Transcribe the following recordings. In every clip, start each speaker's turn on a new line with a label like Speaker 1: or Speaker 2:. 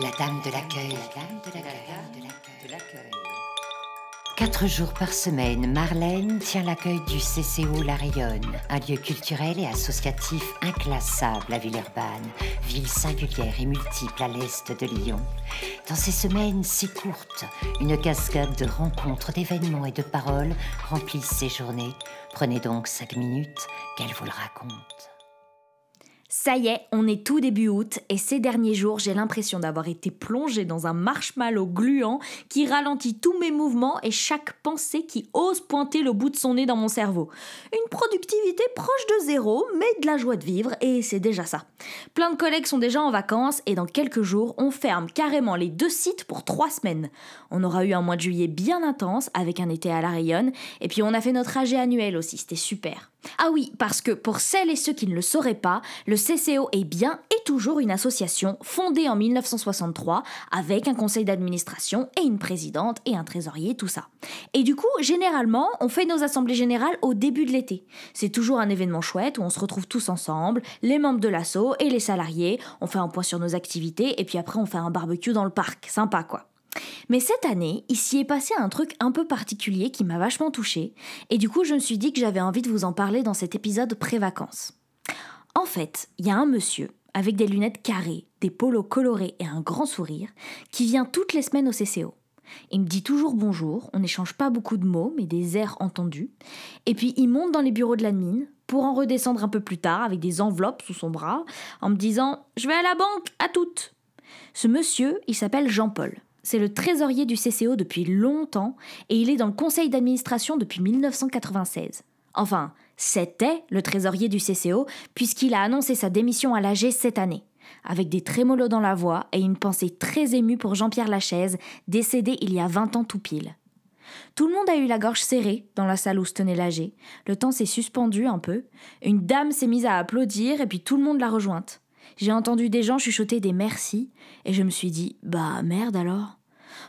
Speaker 1: La dame de l'accueil. Quatre jours par semaine, Marlène tient l'accueil du CCO La Rayonne, un lieu culturel et associatif inclassable à Villeurbanne, ville singulière et multiple à l'est de Lyon. Dans ces semaines si courtes, une cascade de rencontres, d'événements et de paroles remplissent ces journées. Prenez donc cinq minutes qu'elle vous le raconte.
Speaker 2: Ça y est, on est tout début août et ces derniers jours, j'ai l'impression d'avoir été plongée dans un marshmallow gluant qui ralentit tous mes mouvements et chaque pensée qui ose pointer le bout de son nez dans mon cerveau. Une productivité proche de zéro, mais de la joie de vivre et c'est déjà ça. Plein de collègues sont déjà en vacances et dans quelques jours, on ferme carrément les deux sites pour trois semaines. On aura eu un mois de juillet bien intense avec un été à la rayonne et puis on a fait notre AG annuel aussi, c'était super. Ah oui, parce que pour celles et ceux qui ne le sauraient pas, le CCO est bien et toujours une association fondée en 1963 avec un conseil d'administration et une présidente et un trésorier, tout ça. Et du coup, généralement, on fait nos assemblées générales au début de l'été. C'est toujours un événement chouette où on se retrouve tous ensemble, les membres de l'asso et les salariés, on fait un point sur nos activités et puis après on fait un barbecue dans le parc, sympa quoi. Mais cette année, il s'y est passé un truc un peu particulier qui m'a vachement touchée, et du coup je me suis dit que j'avais envie de vous en parler dans cet épisode pré-vacances. En fait, il y a un monsieur, avec des lunettes carrées, des polos colorés et un grand sourire, qui vient toutes les semaines au CCO. Il me dit toujours bonjour, on n'échange pas beaucoup de mots, mais des airs entendus. Et puis il monte dans les bureaux de l'admin pour en redescendre un peu plus tard avec des enveloppes sous son bras, en me disant Je vais à la banque, à toutes. Ce monsieur, il s'appelle Jean-Paul. C'est le trésorier du CCO depuis longtemps et il est dans le conseil d'administration depuis 1996. Enfin, c'était le trésorier du CCO puisqu'il a annoncé sa démission à l'AG cette année, avec des trémolos dans la voix et une pensée très émue pour Jean-Pierre Lachaise, décédé il y a 20 ans tout pile. Tout le monde a eu la gorge serrée dans la salle où se tenait l'AG. Le temps s'est suspendu un peu. Une dame s'est mise à applaudir et puis tout le monde l'a rejointe. J'ai entendu des gens chuchoter des merci et je me suis dit bah merde alors.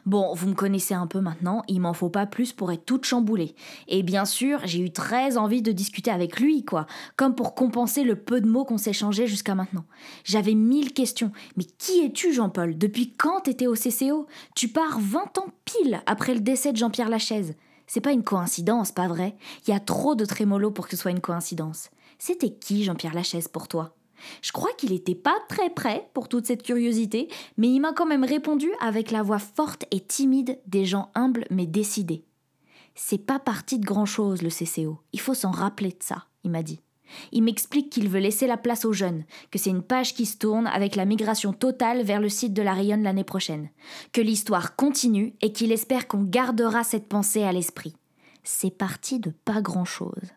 Speaker 2: Bon, vous me connaissez un peu maintenant, il m'en faut pas plus pour être toute chamboulée. Et bien sûr, j'ai eu très envie de discuter avec lui, quoi, comme pour compenser le peu de mots qu'on s'est changés jusqu'à maintenant. J'avais mille questions. Mais qui es-tu, Jean-Paul? Depuis quand t'étais au CCO Tu pars 20 ans pile après le décès de Jean-Pierre Lachaise. C'est pas une coïncidence, pas vrai? Il y a trop de trémolo pour que ce soit une coïncidence. C'était qui Jean-Pierre Lachaise pour toi? Je crois qu'il n'était pas très prêt pour toute cette curiosité, mais il m'a quand même répondu avec la voix forte et timide des gens humbles mais décidés. C'est pas parti de grand chose le CCO, il faut s'en rappeler de ça, il m'a dit. Il m'explique qu'il veut laisser la place aux jeunes, que c'est une page qui se tourne avec la migration totale vers le site de la Rayonne l'année prochaine, que l'histoire continue et qu'il espère qu'on gardera cette pensée à l'esprit. C'est parti de pas grand chose.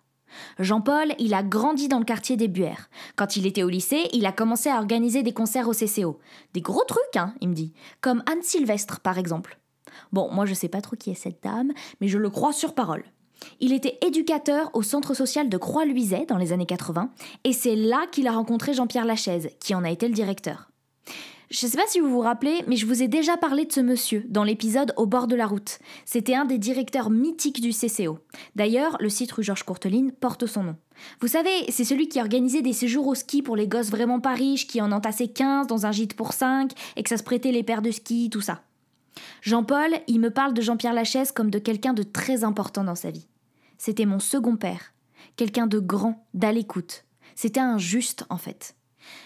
Speaker 2: Jean-Paul, il a grandi dans le quartier des Buères. Quand il était au lycée, il a commencé à organiser des concerts au CCO. Des gros trucs, hein, il me dit. Comme Anne Sylvestre, par exemple. Bon, moi je sais pas trop qui est cette dame, mais je le crois sur parole. Il était éducateur au centre social de Croix-Luiset dans les années 80, et c'est là qu'il a rencontré Jean-Pierre Lachaise, qui en a été le directeur. Je ne sais pas si vous vous rappelez, mais je vous ai déjà parlé de ce monsieur dans l'épisode Au bord de la route. C'était un des directeurs mythiques du CCO. D'ailleurs, le site rue Georges Courteline porte son nom. Vous savez, c'est celui qui organisait des séjours au ski pour les gosses vraiment pas riches, qui en entassaient 15 dans un gîte pour 5 et que ça se prêtait les paires de ski, tout ça. Jean-Paul, il me parle de Jean-Pierre Lachaise comme de quelqu'un de très important dans sa vie. C'était mon second père, quelqu'un de grand, d'à l'écoute. C'était un juste en fait.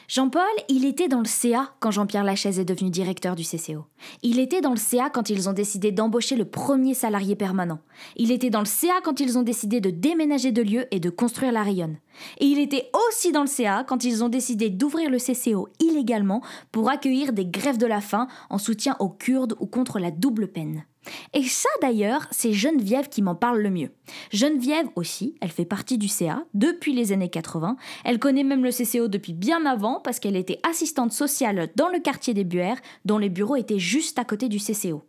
Speaker 2: Jean-Paul, il était dans le CA quand Jean-Pierre Lachaise est devenu directeur du CCO. Il était dans le CA quand ils ont décidé d'embaucher le premier salarié permanent. Il était dans le CA quand ils ont décidé de déménager de lieu et de construire la rayonne. Et il était aussi dans le CA quand ils ont décidé d'ouvrir le CCO illégalement pour accueillir des grèves de la faim en soutien aux Kurdes ou contre la double peine. Et ça d'ailleurs, c'est Geneviève qui m'en parle le mieux. Geneviève aussi, elle fait partie du CA depuis les années 80. Elle connaît même le CCO depuis bien avant parce qu'elle était assistante sociale dans le quartier des Buères, dont les bureaux étaient juste à côté du CCO.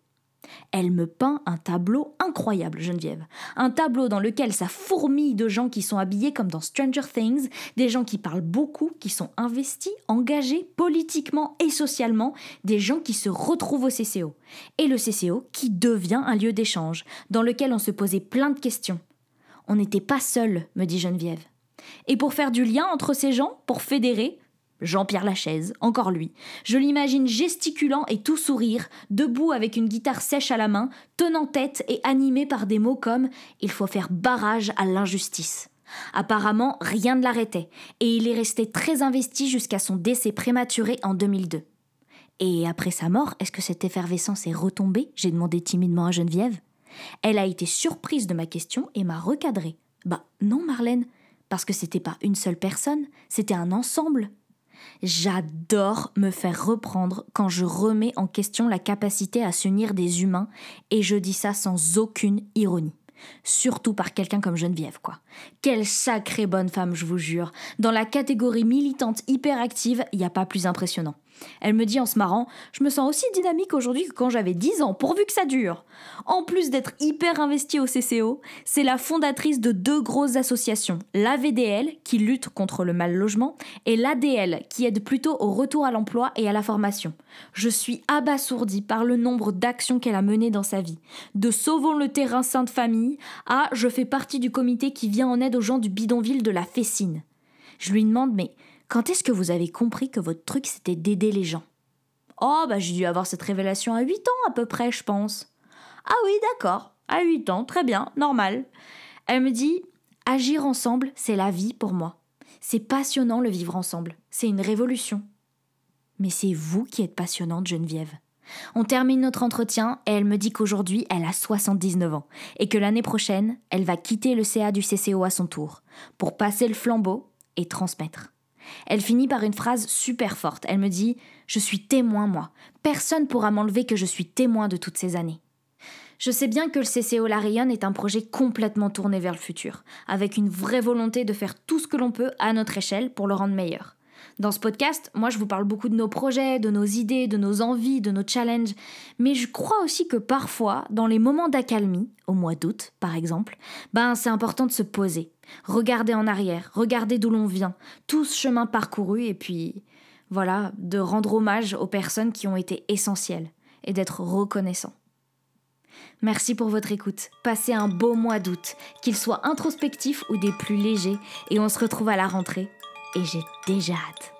Speaker 2: Elle me peint un tableau incroyable, Geneviève. Un tableau dans lequel ça fourmille de gens qui sont habillés comme dans Stranger Things, des gens qui parlent beaucoup, qui sont investis, engagés politiquement et socialement, des gens qui se retrouvent au CCO. Et le CCO qui devient un lieu d'échange, dans lequel on se posait plein de questions. On n'était pas seul, me dit Geneviève. Et pour faire du lien entre ces gens, pour fédérer, Jean-Pierre Lachaise, encore lui. Je l'imagine gesticulant et tout sourire, debout avec une guitare sèche à la main, tenant tête et animé par des mots comme Il faut faire barrage à l'injustice. Apparemment, rien ne l'arrêtait, et il est resté très investi jusqu'à son décès prématuré en 2002. Et après sa mort, est-ce que cette effervescence est retombée? J'ai demandé timidement à Geneviève. Elle a été surprise de ma question et m'a recadré. Bah non, Marlène, parce que c'était pas une seule personne, c'était un ensemble. J'adore me faire reprendre quand je remets en question la capacité à s'unir des humains, et je dis ça sans aucune ironie. Surtout par quelqu'un comme Geneviève, quoi. Quelle sacrée bonne femme, je vous jure. Dans la catégorie militante hyperactive, il a pas plus impressionnant. Elle me dit en se marrant Je me sens aussi dynamique aujourd'hui que quand j'avais 10 ans, pourvu que ça dure. En plus d'être hyper investie au CCO, c'est la fondatrice de deux grosses associations l'AVDL, qui lutte contre le mal logement, et l'ADL, qui aide plutôt au retour à l'emploi et à la formation. Je suis abasourdie par le nombre d'actions qu'elle a menées dans sa vie. De Sauvons le terrain saint de famille à Je fais partie du comité qui vient en aide aux gens du bidonville de la Fessine. Je lui demande Mais quand est-ce que vous avez compris que votre truc c'était d'aider les gens? Oh, bah j'ai dû avoir cette révélation à 8 ans à peu près, je pense. Ah oui, d'accord, à 8 ans, très bien, normal. Elle me dit Agir ensemble, c'est la vie pour moi. C'est passionnant le vivre ensemble, c'est une révolution. Mais c'est vous qui êtes passionnante, Geneviève. On termine notre entretien et elle me dit qu'aujourd'hui elle a 79 ans et que l'année prochaine elle va quitter le CA du CCO à son tour pour passer le flambeau et transmettre. Elle finit par une phrase super forte. Elle me dit Je suis témoin, moi. Personne pourra m'enlever que je suis témoin de toutes ces années. Je sais bien que le CCO La Rayonne est un projet complètement tourné vers le futur, avec une vraie volonté de faire tout ce que l'on peut à notre échelle pour le rendre meilleur. Dans ce podcast, moi je vous parle beaucoup de nos projets, de nos idées, de nos envies, de nos challenges, mais je crois aussi que parfois, dans les moments d'accalmie, au mois d'août par exemple, ben c'est important de se poser, regarder en arrière, regarder d'où l'on vient, tout ce chemin parcouru et puis voilà, de rendre hommage aux personnes qui ont été essentielles et d'être reconnaissant. Merci pour votre écoute. Passez un beau mois d'août, qu'il soit introspectif ou des plus légers, et on se retrouve à la rentrée et j'ai déjà hâte.